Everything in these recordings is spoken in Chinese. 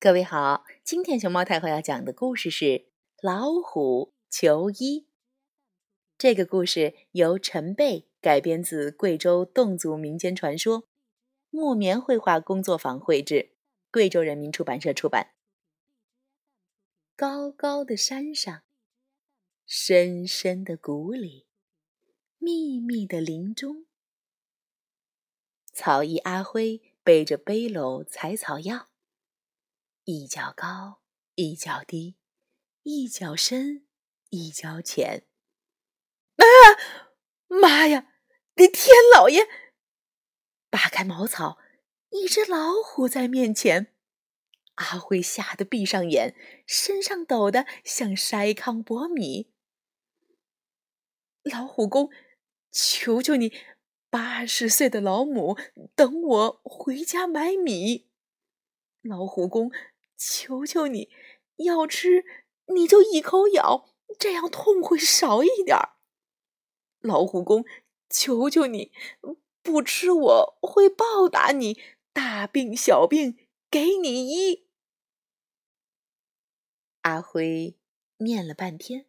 各位好，今天熊猫太后要讲的故事是《老虎求医》。这个故事由陈贝改编自贵州侗族民间传说，木棉绘画工作坊绘制，贵州人民出版社出版。高高的山上，深深的谷里，密密的林中，草医阿辉背着背篓采草药。一脚高，一脚低，一脚深，一脚浅。啊！妈呀！你天老爷！扒开茅草，一只老虎在面前。阿辉吓得闭上眼，身上抖得像筛糠剥米。老虎公，求求你，八十岁的老母等我回家买米。老虎公。求求你，要吃你就一口咬，这样痛会少一点儿。老虎公，求求你，不吃我会报答你，大病小病给你医。阿辉念了半天，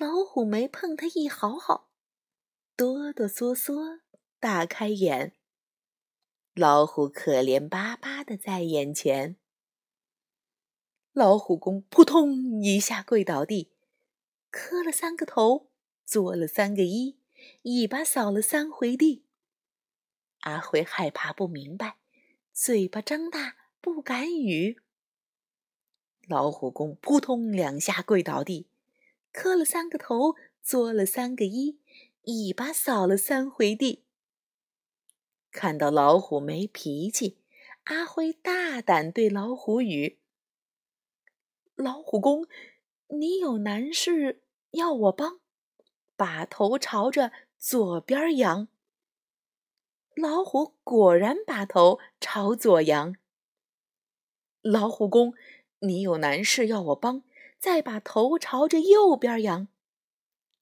老虎没碰他一毫毫，哆哆嗦嗦大开眼。老虎可怜巴巴的在眼前。老虎公扑通一下跪倒地，磕了三个头，作了三个揖，尾巴扫了三回地。阿辉害怕不明白，嘴巴张大不敢语。老虎公扑通两下跪倒地，磕了三个头，作了三个揖，尾巴扫了三回地。看到老虎没脾气，阿辉大胆对老虎语。老虎公，你有难事要我帮，把头朝着左边仰。老虎果然把头朝左仰。老虎公，你有难事要我帮，再把头朝着右边仰。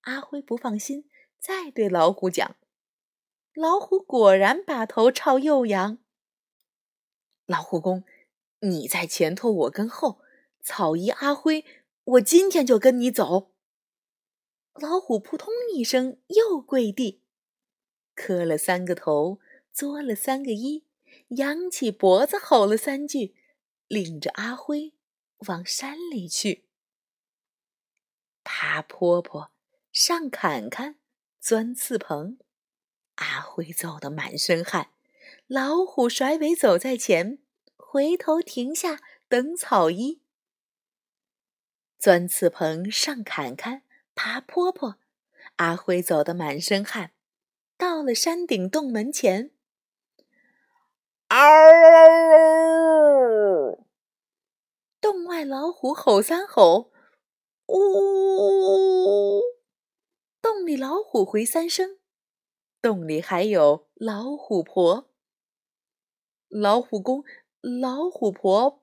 阿辉不放心，再对老虎讲。老虎果然把头朝右仰。老虎公，你在前头，我跟后。草衣阿辉，我今天就跟你走。老虎扑通一声又跪地，磕了三个头，作了三个揖，扬起脖子吼了三句，领着阿辉往山里去。爬坡坡，上坎坎，钻刺棚，阿辉走得满身汗，老虎甩尾走在前，回头停下等草衣。钻刺棚，上坎坎，爬坡坡，阿辉走得满身汗，到了山顶洞门前，嗷！洞外老虎吼三吼，呜！洞里老虎回三声，洞里还有老虎婆。老虎公，老虎婆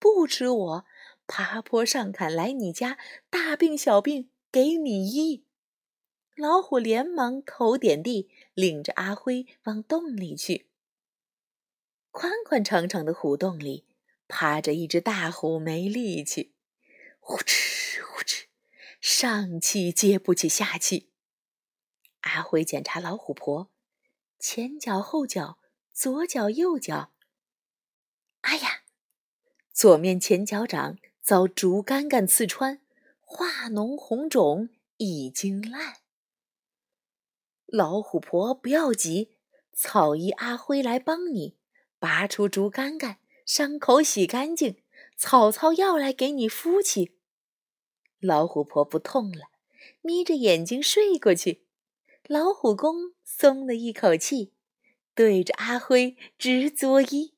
不吃我。爬坡上坎来你家，大病小病给你医。老虎连忙头点地，领着阿辉往洞里去。宽宽敞敞的虎洞里，趴着一只大虎，没力气，呼哧呼哧，上气接不起下气。阿辉检查老虎婆，前脚后脚，左脚右脚。哎呀，左面前脚掌。遭竹竿竿刺穿，化脓红肿，已经烂。老虎婆不要急，草医阿辉来帮你，拔出竹竿竿，伤口洗干净，草草药来给你敷起。老虎婆不痛了，眯着眼睛睡过去。老虎公松了一口气，对着阿辉直作揖。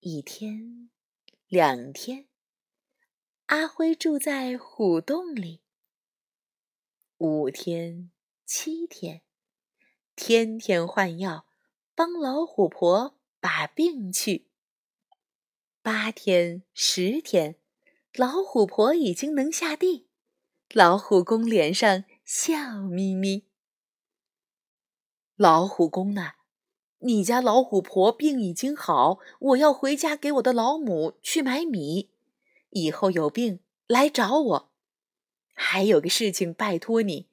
一天，两天。阿辉住在虎洞里，五天七天，天天换药，帮老虎婆把病去。八天十天，老虎婆已经能下地，老虎公脸上笑眯眯。老虎公呢，你家老虎婆病已经好，我要回家给我的老母去买米。以后有病来找我。还有个事情，拜托你，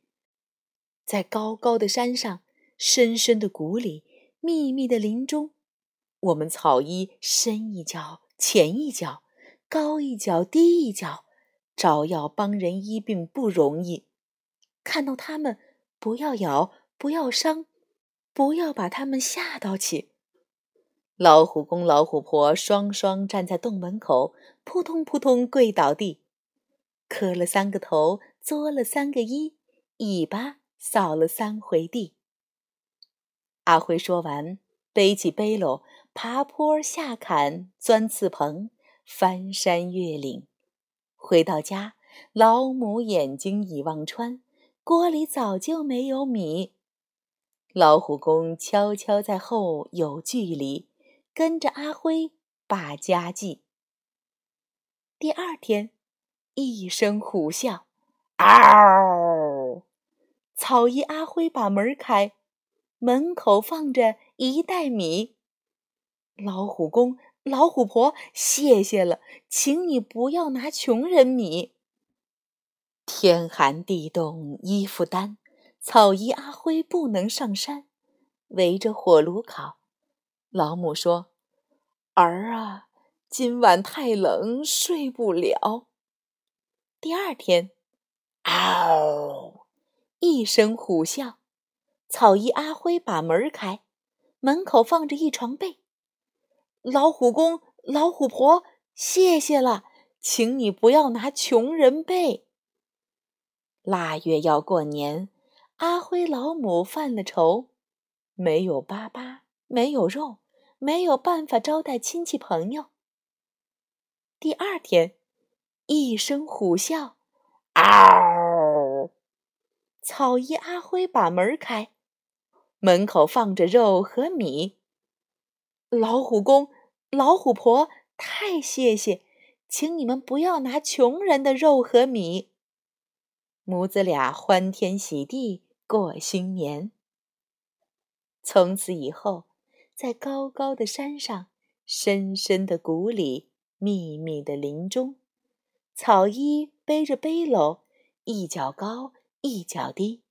在高高的山上、深深的谷里、密密的林中，我们草医深一脚浅一脚，高一脚低一脚，找药帮人医病不容易。看到他们，不要咬，不要伤，不要把他们吓到起。老虎公、老虎婆双双站在洞门口，扑通扑通跪倒地，磕了三个头，作了三个揖，尾巴扫了三回地。阿辉说完，背起背篓，爬坡下坎，钻刺棚，翻山越岭，回到家，老母眼睛已望穿，锅里早就没有米。老虎公悄悄在后有距离。跟着阿辉把家记。第二天，一声虎啸，嗷！草衣阿辉把门开，门口放着一袋米。老虎公、老虎婆，谢谢了，请你不要拿穷人米。天寒地冻，衣服单，草衣阿辉不能上山，围着火炉烤。老母说：“儿啊，今晚太冷，睡不了。”第二天，嗷！一声虎啸，草衣阿辉把门开，门口放着一床被。老虎公、老虎婆，谢谢了，请你不要拿穷人被。腊月要过年，阿辉老母犯了愁，没有粑粑，没有肉。没有办法招待亲戚朋友。第二天，一声虎啸，嗷！草衣阿辉把门开，门口放着肉和米。老虎公、老虎婆，太谢谢，请你们不要拿穷人的肉和米。母子俩欢天喜地过新年。从此以后。在高高的山上，深深的谷里，密密的林中，草衣背着背篓，一脚高，一脚低，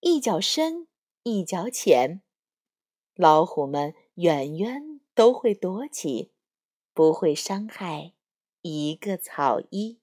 一脚深，一脚浅。老虎们远远都会躲起，不会伤害一个草衣。